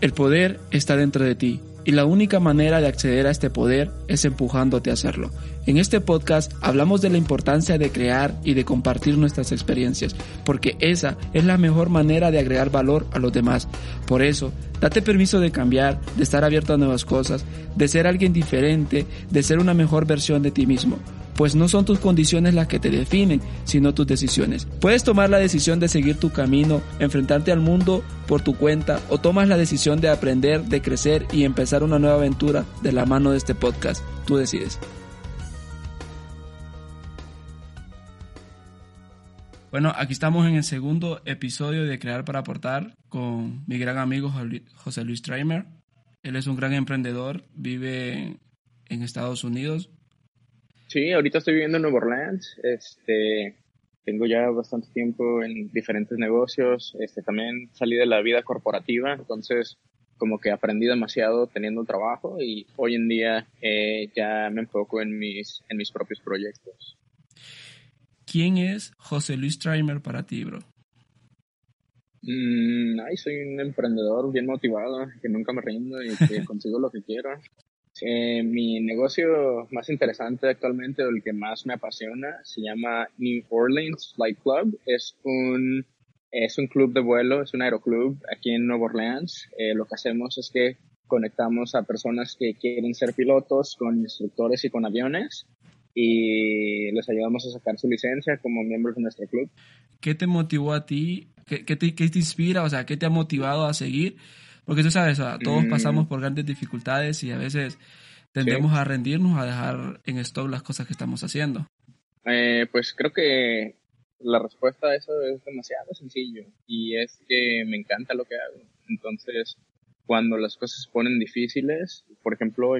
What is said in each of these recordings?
El poder está dentro de ti y la única manera de acceder a este poder es empujándote a hacerlo. En este podcast hablamos de la importancia de crear y de compartir nuestras experiencias, porque esa es la mejor manera de agregar valor a los demás. Por eso, date permiso de cambiar, de estar abierto a nuevas cosas, de ser alguien diferente, de ser una mejor versión de ti mismo pues no son tus condiciones las que te definen, sino tus decisiones. Puedes tomar la decisión de seguir tu camino, enfrentarte al mundo por tu cuenta o tomas la decisión de aprender, de crecer y empezar una nueva aventura de la mano de este podcast. Tú decides. Bueno, aquí estamos en el segundo episodio de Crear para Aportar con mi gran amigo José Luis Treimer. Él es un gran emprendedor, vive en Estados Unidos, Sí, ahorita estoy viviendo en Nueva Orleans. Este, tengo ya bastante tiempo en diferentes negocios. Este, también salí de la vida corporativa, entonces como que aprendí demasiado teniendo trabajo y hoy en día eh, ya me enfoco en mis, en mis propios proyectos. ¿Quién es José Luis Trimer para ti, bro? Mm, ay, soy un emprendedor bien motivado, que nunca me rindo y que consigo lo que quiero. Eh, mi negocio más interesante actualmente, o el que más me apasiona, se llama New Orleans Flight Club. Es un, es un club de vuelo, es un aeroclub aquí en Nueva Orleans. Eh, lo que hacemos es que conectamos a personas que quieren ser pilotos con instructores y con aviones y les ayudamos a sacar su licencia como miembros de nuestro club. ¿Qué te motivó a ti? ¿Qué, qué, te, qué te, inspira? O sea, ¿qué te ha motivado a seguir? Porque tú sabes, todos mm. pasamos por grandes dificultades y a veces tendemos a rendirnos, a dejar en stock las cosas que estamos haciendo. Eh, pues creo que la respuesta a eso es demasiado sencillo y es que me encanta lo que hago. Entonces, cuando las cosas se ponen difíciles, por ejemplo,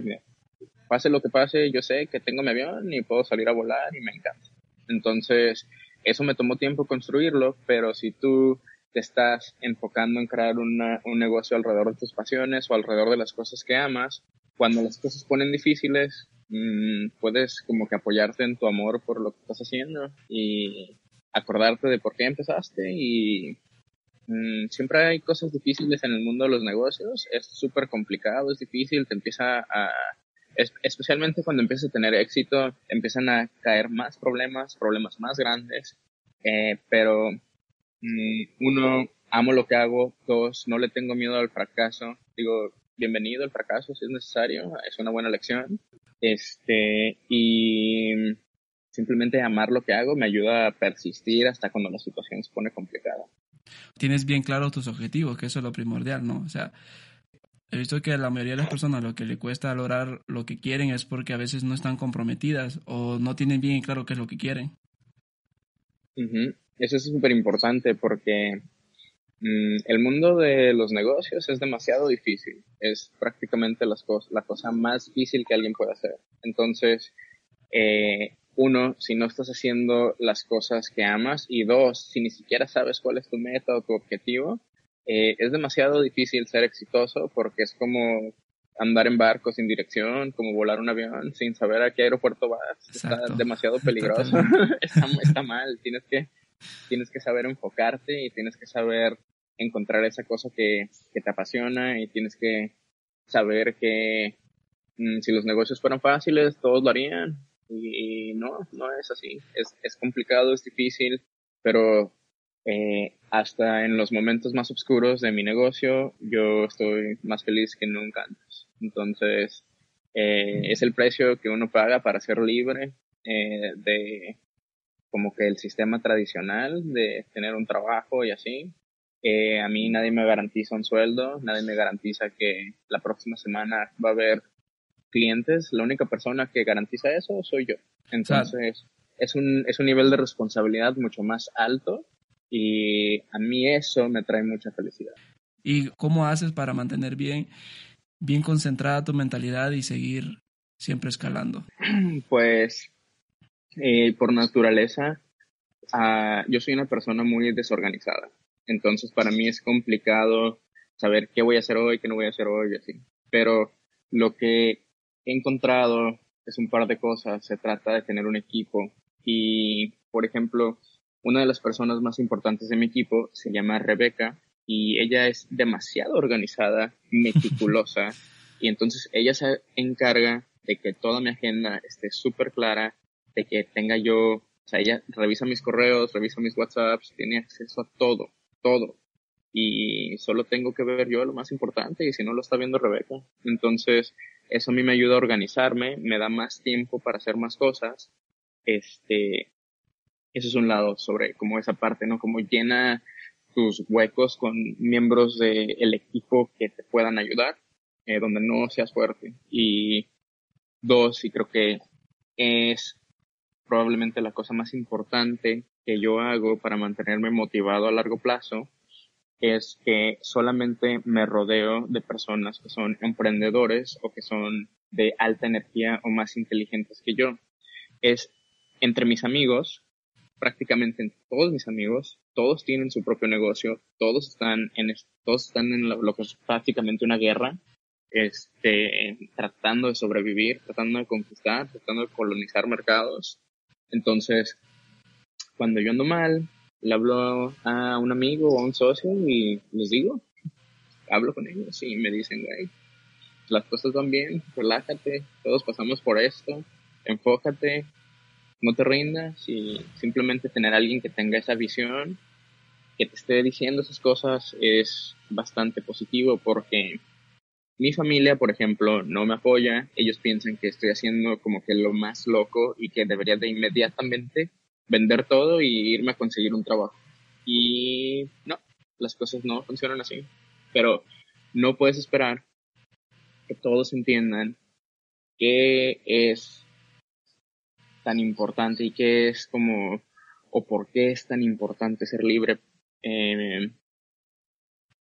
pase lo que pase, yo sé que tengo mi avión y puedo salir a volar y me encanta. Entonces, eso me tomó tiempo construirlo, pero si tú te estás enfocando en crear una, un negocio alrededor de tus pasiones o alrededor de las cosas que amas, cuando las cosas ponen difíciles, mmm, puedes como que apoyarte en tu amor por lo que estás haciendo y acordarte de por qué empezaste y mmm, siempre hay cosas difíciles en el mundo de los negocios, es súper complicado, es difícil, te empieza a, especialmente cuando empiezas a tener éxito, empiezan a caer más problemas, problemas más grandes, eh, pero uno, amo lo que hago. Dos, no le tengo miedo al fracaso. Digo, bienvenido al fracaso si es necesario. Es una buena lección. Este, y simplemente amar lo que hago me ayuda a persistir hasta cuando la situación se pone complicada. Tienes bien claro tus objetivos, que eso es lo primordial, ¿no? O sea, he visto que a la mayoría de las personas lo que le cuesta lograr lo que quieren es porque a veces no están comprometidas o no tienen bien claro qué es lo que quieren. Eso es súper importante porque mm, el mundo de los negocios es demasiado difícil. Es prácticamente las la cosa más difícil que alguien puede hacer. Entonces, eh, uno, si no estás haciendo las cosas que amas y dos, si ni siquiera sabes cuál es tu meta o tu objetivo, eh, es demasiado difícil ser exitoso porque es como andar en barco sin dirección, como volar un avión sin saber a qué aeropuerto vas. Está demasiado peligroso. está, está mal. Tienes que tienes que saber enfocarte y tienes que saber encontrar esa cosa que, te apasiona y tienes que saber que mm, si los negocios fueran fáciles, todos lo harían. Y, no, no es así. Es, es complicado, es difícil, pero eh, hasta en los momentos más oscuros de mi negocio, yo estoy más feliz que nunca antes. Entonces, eh, es el precio que uno paga para ser libre eh, de, como que el sistema tradicional de tener un trabajo y así. Eh, a mí nadie me garantiza un sueldo, nadie me garantiza que la próxima semana va a haber clientes. La única persona que garantiza eso soy yo. Entonces, es, un, es un nivel de responsabilidad mucho más alto y a mí eso me trae mucha felicidad. ¿Y cómo haces para mantener bien, bien concentrada tu mentalidad y seguir siempre escalando? Pues eh, por naturaleza, uh, yo soy una persona muy desorganizada. Entonces, para mí es complicado saber qué voy a hacer hoy, qué no voy a hacer hoy, así. Pero lo que he encontrado es un par de cosas. Se trata de tener un equipo. Y, por ejemplo, una de las personas más importantes de mi equipo se llama Rebeca y ella es demasiado organizada, meticulosa, y entonces ella se encarga de que toda mi agenda esté súper clara, de que tenga yo, o sea, ella revisa mis correos, revisa mis WhatsApps, tiene acceso a todo, todo. Y solo tengo que ver yo lo más importante y si no lo está viendo Rebeca. Entonces, eso a mí me ayuda a organizarme, me da más tiempo para hacer más cosas. Este, eso es un lado sobre como esa parte, ¿no? Como llena tus huecos con miembros del equipo que te puedan ayudar, eh, donde no seas fuerte. Y dos, y creo que es probablemente la cosa más importante que yo hago para mantenerme motivado a largo plazo, es que solamente me rodeo de personas que son emprendedores o que son de alta energía o más inteligentes que yo. Es entre mis amigos, prácticamente todos mis amigos, todos tienen su propio negocio, todos están en, todos están en lo, que es prácticamente una guerra, este, tratando de sobrevivir, tratando de conquistar, tratando de colonizar mercados. Entonces, cuando yo ando mal, le hablo a un amigo o a un socio y les digo, hablo con ellos y me dicen, güey, las cosas van bien, relájate, todos pasamos por esto, enfócate, no te rindas y simplemente tener a alguien que tenga esa visión, que te esté diciendo esas cosas es bastante positivo porque mi familia, por ejemplo, no me apoya, ellos piensan que estoy haciendo como que lo más loco y que debería de inmediatamente vender todo y irme a conseguir un trabajo. Y no, las cosas no funcionan así. Pero no puedes esperar que todos entiendan qué es tan importante y qué es como o por qué es tan importante ser libre. Eh,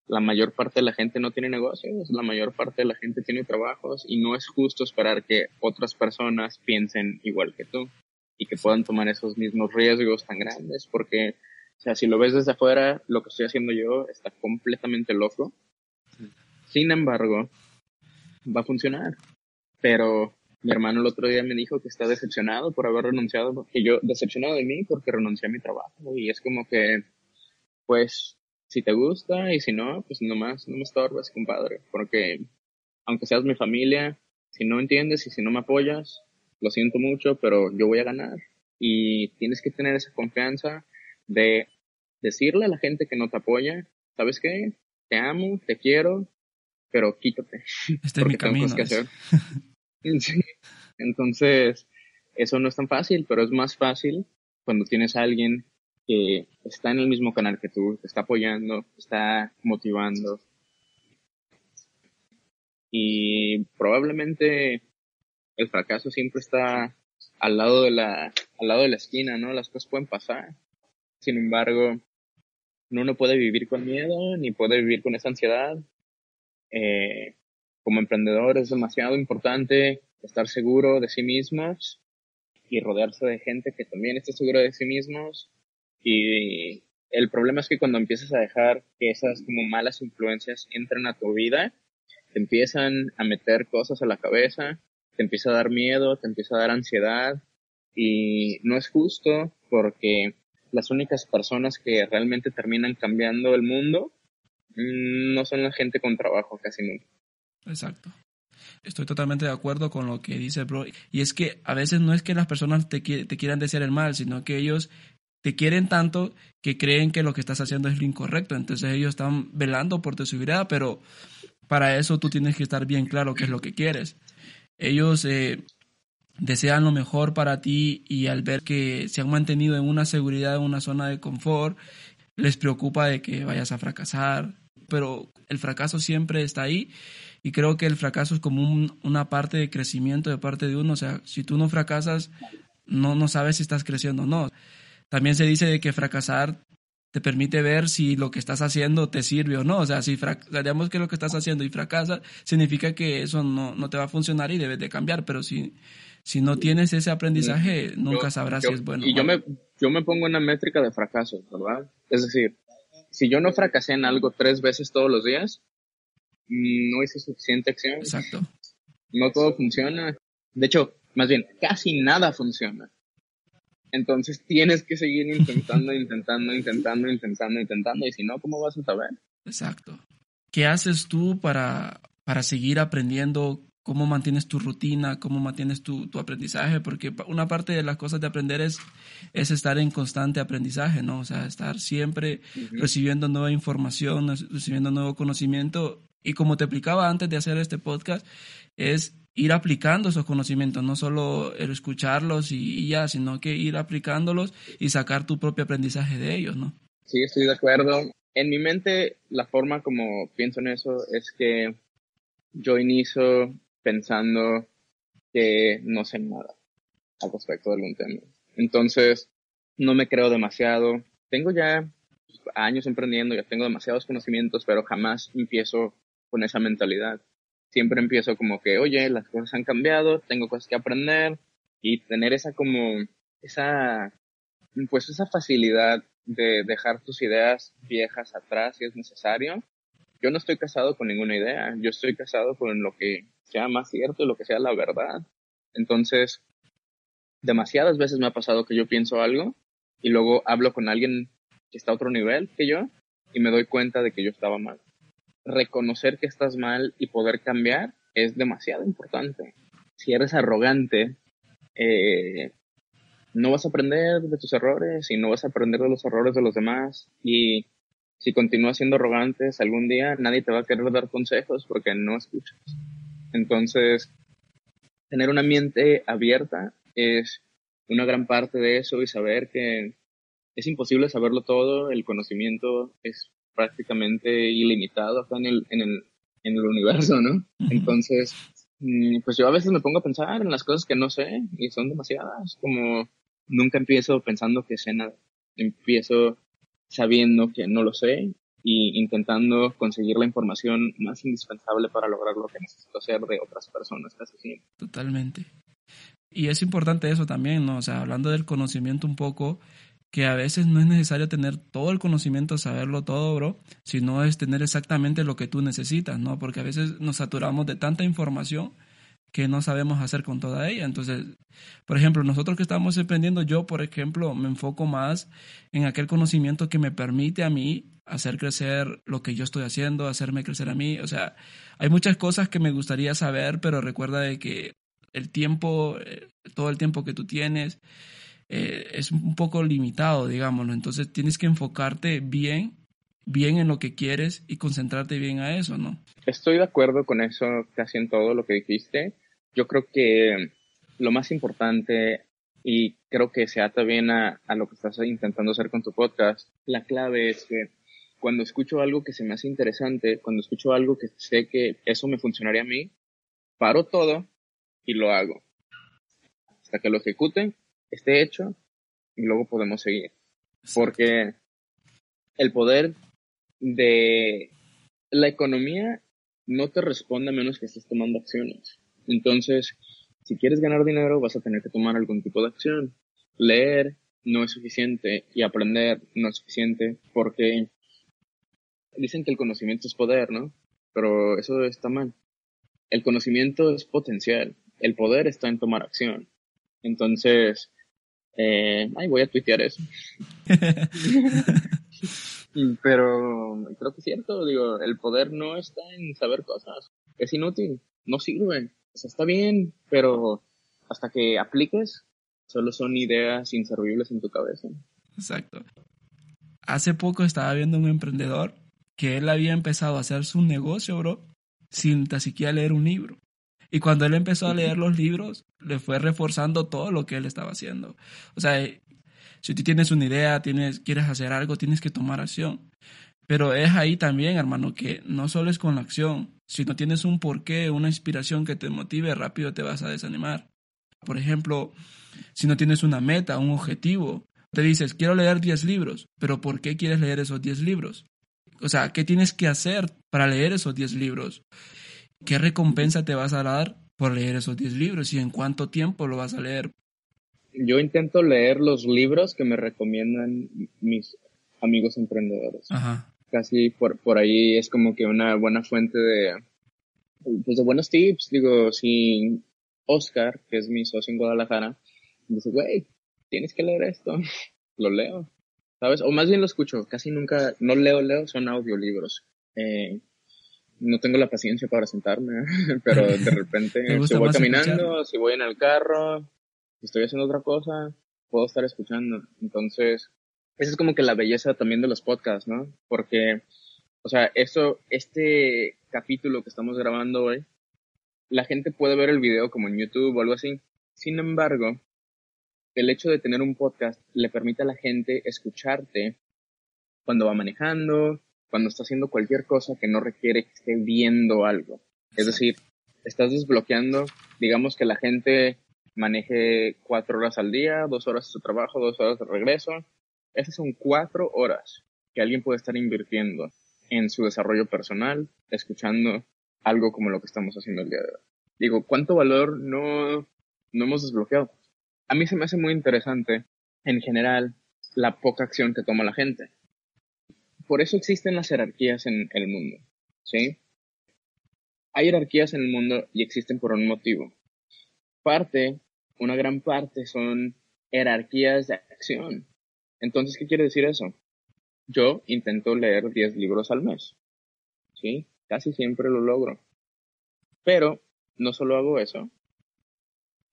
la mayor parte de la gente no tiene negocios, la mayor parte de la gente tiene trabajos y no es justo esperar que otras personas piensen igual que tú y que puedan tomar esos mismos riesgos tan grandes, porque, o sea, si lo ves desde afuera, lo que estoy haciendo yo está completamente loco. Sin embargo, va a funcionar. Pero mi hermano el otro día me dijo que está decepcionado por haber renunciado, que yo, decepcionado de mí porque renuncié a mi trabajo. Y es como que, pues, si te gusta y si no, pues nomás, no me estorbes, compadre. Porque, aunque seas mi familia, si no entiendes y si no me apoyas, lo siento mucho, pero yo voy a ganar. Y tienes que tener esa confianza de decirle a la gente que no te apoya, ¿sabes qué? Te amo, te quiero, pero quítate. Este es mi camino. Que hacer. Entonces, eso no es tan fácil, pero es más fácil cuando tienes a alguien que está en el mismo canal que tú, te está apoyando, te está motivando. Y probablemente el fracaso siempre está al lado de la, al lado de la esquina, ¿no? Las cosas pueden pasar. Sin embargo, uno no puede vivir con miedo, ni puede vivir con esa ansiedad. Eh, como emprendedor es demasiado importante estar seguro de sí mismos y rodearse de gente que también esté seguro de sí mismos. Y el problema es que cuando empiezas a dejar que esas como malas influencias entren a tu vida, te empiezan a meter cosas a la cabeza te empieza a dar miedo, te empieza a dar ansiedad y no es justo porque las únicas personas que realmente terminan cambiando el mundo mm, no son la gente con trabajo casi nunca. Exacto. Estoy totalmente de acuerdo con lo que dice Bro. Y es que a veces no es que las personas te, te quieran desear el mal, sino que ellos te quieren tanto que creen que lo que estás haciendo es lo incorrecto. Entonces ellos están velando por tu seguridad, pero para eso tú tienes que estar bien claro qué es lo que quieres. Ellos eh, desean lo mejor para ti y al ver que se han mantenido en una seguridad, en una zona de confort, les preocupa de que vayas a fracasar. Pero el fracaso siempre está ahí y creo que el fracaso es como una parte de crecimiento de parte de uno. O sea, si tú no fracasas, no, no sabes si estás creciendo o no. También se dice de que fracasar te permite ver si lo que estás haciendo te sirve o no. O sea, si digamos que lo que estás haciendo y fracasa, significa que eso no, no te va a funcionar y debes de cambiar. Pero si, si no tienes ese aprendizaje, nunca sabrás si es bueno. Y yo me, yo me pongo una métrica de fracaso, ¿verdad? Es decir, si yo no fracasé en algo tres veces todos los días, no hice suficiente acción. Exacto. No todo funciona. De hecho, más bien, casi nada funciona. Entonces tienes que seguir intentando, intentando, intentando, intentando, intentando. Y si no, ¿cómo vas a saber? Exacto. ¿Qué haces tú para, para seguir aprendiendo? ¿Cómo mantienes tu rutina? ¿Cómo mantienes tu, tu, aprendizaje? Porque una parte de las cosas de aprender es, es estar en constante aprendizaje, ¿no? O sea, estar siempre recibiendo nueva información, recibiendo nuevo conocimiento. Y como te explicaba antes de hacer este podcast, es ir aplicando esos conocimientos, no solo escucharlos y, ya, sino que ir aplicándolos y sacar tu propio aprendizaje de ellos, ¿no? Sí, estoy de acuerdo. En mi mente, la forma como pienso en eso es que yo inicio pensando que no sé nada al respecto de algún tema. Entonces, no me creo demasiado. Tengo ya años emprendiendo, ya tengo demasiados conocimientos, pero jamás empiezo con esa mentalidad siempre empiezo como que, oye, las cosas han cambiado, tengo cosas que aprender y tener esa como, esa, pues esa facilidad de dejar tus ideas viejas atrás si es necesario. Yo no estoy casado con ninguna idea, yo estoy casado con lo que sea más cierto y lo que sea la verdad. Entonces, demasiadas veces me ha pasado que yo pienso algo y luego hablo con alguien que está a otro nivel que yo y me doy cuenta de que yo estaba mal reconocer que estás mal y poder cambiar es demasiado importante. Si eres arrogante, eh, no vas a aprender de tus errores y no vas a aprender de los errores de los demás. Y si continúas siendo arrogantes, algún día nadie te va a querer dar consejos porque no escuchas. Entonces, tener una mente abierta es una gran parte de eso y saber que es imposible saberlo todo, el conocimiento es prácticamente ilimitado acá en el, en el, en el universo, ¿no? Entonces, mm, pues yo a veces me pongo a pensar en las cosas que no sé y son demasiadas, como nunca empiezo pensando que sé nada, empiezo sabiendo que no lo sé y intentando conseguir la información más indispensable para lograr lo que necesito hacer de otras personas casi siempre. Totalmente. Y es importante eso también, ¿no? O sea, hablando del conocimiento un poco, que a veces no es necesario tener todo el conocimiento, saberlo todo, bro, sino es tener exactamente lo que tú necesitas, ¿no? Porque a veces nos saturamos de tanta información que no sabemos hacer con toda ella. Entonces, por ejemplo, nosotros que estamos aprendiendo, yo, por ejemplo, me enfoco más en aquel conocimiento que me permite a mí hacer crecer lo que yo estoy haciendo, hacerme crecer a mí. O sea, hay muchas cosas que me gustaría saber, pero recuerda de que el tiempo, eh, todo el tiempo que tú tienes, eh, es un poco limitado, digámoslo. Entonces tienes que enfocarte bien, bien en lo que quieres y concentrarte bien a eso, ¿no? Estoy de acuerdo con eso casi en todo lo que dijiste. Yo creo que lo más importante y creo que se ata bien a, lo que estás intentando hacer con tu podcast. La clave es que cuando escucho algo que se me hace interesante, cuando escucho algo que sé que eso me funcionaría a mí, paro todo y lo hago. Hasta que lo ejecute esté hecho y luego podemos seguir. Porque el poder de la economía no te responde a menos que estés tomando acciones. Entonces, si quieres ganar dinero, vas a tener que tomar algún tipo de acción. Leer no es suficiente y aprender no es suficiente porque dicen que el conocimiento es poder, ¿no? Pero eso está mal. El conocimiento es potencial. El poder está en tomar acción. Entonces, eh, ay, voy a tuitear eso. Pero creo que es cierto, digo, el poder no está en saber cosas. Es inútil, no sirve. O sea, está bien, pero hasta que apliques, solo son ideas inservibles en tu cabeza. Exacto. Hace poco estaba viendo un emprendedor que él había empezado a hacer su negocio, bro, sin ni siquiera leer un libro. Y cuando él empezó a leer los libros, le fue reforzando todo lo que él estaba haciendo. O sea, si tú tienes una idea, tienes, quieres hacer algo, tienes que tomar acción. Pero es ahí también, hermano, que no solo es con la acción. Si no tienes un porqué, una inspiración que te motive, rápido te vas a desanimar. Por ejemplo, si no tienes una meta, un objetivo, te dices, quiero leer 10 libros, pero ¿por qué quieres leer esos 10 libros? O sea, ¿qué tienes que hacer para leer esos 10 libros? ¿Qué recompensa te vas a dar por leer esos 10 libros y en cuánto tiempo lo vas a leer? Yo intento leer los libros que me recomiendan mis amigos emprendedores. Ajá. Casi por, por ahí es como que una buena fuente de, pues de buenos tips. Digo, si Oscar, que es mi socio en Guadalajara, dice, güey, tienes que leer esto, lo leo. ¿Sabes? O más bien lo escucho. Casi nunca, no leo, leo, son audiolibros. Eh, no tengo la paciencia para sentarme, pero de repente si voy caminando, si voy en el carro, si estoy haciendo otra cosa, puedo estar escuchando. Entonces, esa es como que la belleza también de los podcasts, ¿no? Porque, o sea, eso, este capítulo que estamos grabando hoy, la gente puede ver el video como en YouTube o algo así. Sin embargo, el hecho de tener un podcast le permite a la gente escucharte cuando va manejando, cuando está haciendo cualquier cosa que no requiere que esté viendo algo. Es decir, estás desbloqueando, digamos que la gente maneje cuatro horas al día, dos horas de su trabajo, dos horas de regreso. Esas son cuatro horas que alguien puede estar invirtiendo en su desarrollo personal, escuchando algo como lo que estamos haciendo el día de hoy. Digo, ¿cuánto valor no, no hemos desbloqueado? A mí se me hace muy interesante, en general, la poca acción que toma la gente por eso existen las jerarquías en el mundo, ¿sí? Hay jerarquías en el mundo y existen por un motivo. Parte, una gran parte son jerarquías de acción. Entonces, ¿qué quiere decir eso? Yo intento leer 10 libros al mes, ¿sí? Casi siempre lo logro. Pero no solo hago eso,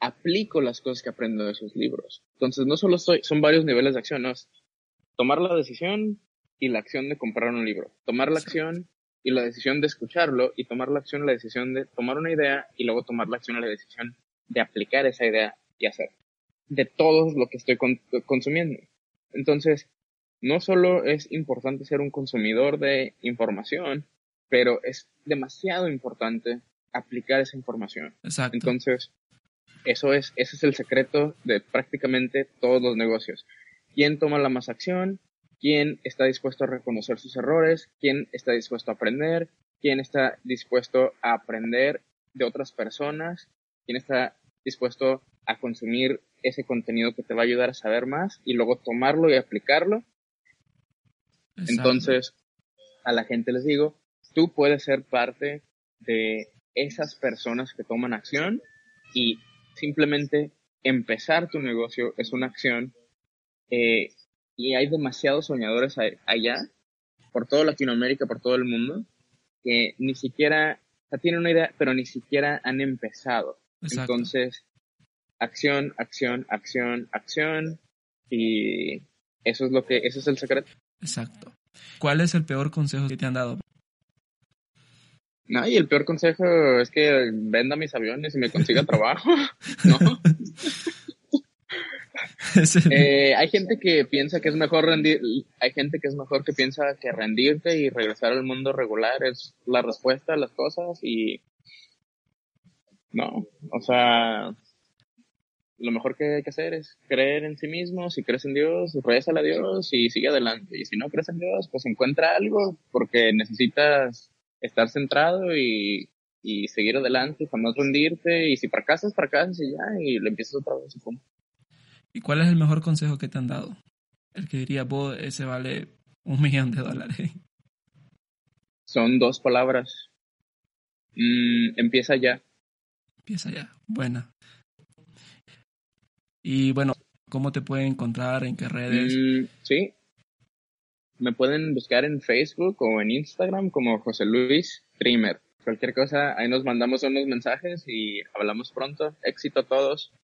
aplico las cosas que aprendo de esos libros. Entonces, no solo soy, son varios niveles de acción, ¿no? tomar la decisión, y la acción de comprar un libro. Tomar la acción y la decisión de escucharlo y tomar la acción y la decisión de tomar una idea y luego tomar la acción y la decisión de aplicar esa idea y hacer. De todo lo que estoy consumiendo. Entonces, no solo es importante ser un consumidor de información, pero es demasiado importante aplicar esa información. Exacto. Entonces, eso es, ese es el secreto de prácticamente todos los negocios. ¿Quién toma la más acción? Quién está dispuesto a reconocer sus errores, quién está dispuesto a aprender, quién está dispuesto a aprender de otras personas, quién está dispuesto a consumir ese contenido que te va a ayudar a saber más y luego tomarlo y aplicarlo. Entonces, a la gente les digo, tú puedes ser parte de esas personas que toman acción y simplemente empezar tu negocio es una acción eh, y hay demasiados soñadores allá, por toda Latinoamérica, por todo el mundo, que ni siquiera, o sea, tienen una idea, pero ni siquiera han empezado. Entonces, acción, acción, acción, acción, y eso es lo que, eso es el secreto. Exacto. ¿Cuál es el peor consejo que te han dado? No, y el peor consejo es que venda mis aviones y me consiga trabajo, ¿no? Eh, hay gente que piensa que es mejor rendir, hay gente que es mejor que piensa que rendirte y regresar al mundo regular es la respuesta a las cosas y no, o sea, lo mejor que hay que hacer es creer en sí mismo, si crees en Dios, rezale a Dios y sigue adelante. Y si no crees en Dios, pues encuentra algo porque necesitas estar centrado y, seguir adelante, jamás rendirte y si fracasas, fracasas y ya, y le empiezas otra vez. Y ¿Y cuál es el mejor consejo que te han dado? El que diría, vos, ese vale un millón de dólares. Son dos palabras. Mm, empieza ya. Empieza ya. Buena. Y bueno, ¿cómo te pueden encontrar? ¿En qué redes? Mm, sí. Me pueden buscar en Facebook o en Instagram como José Luis Trimmer. Cualquier cosa, ahí nos mandamos unos mensajes y hablamos pronto. Éxito a todos.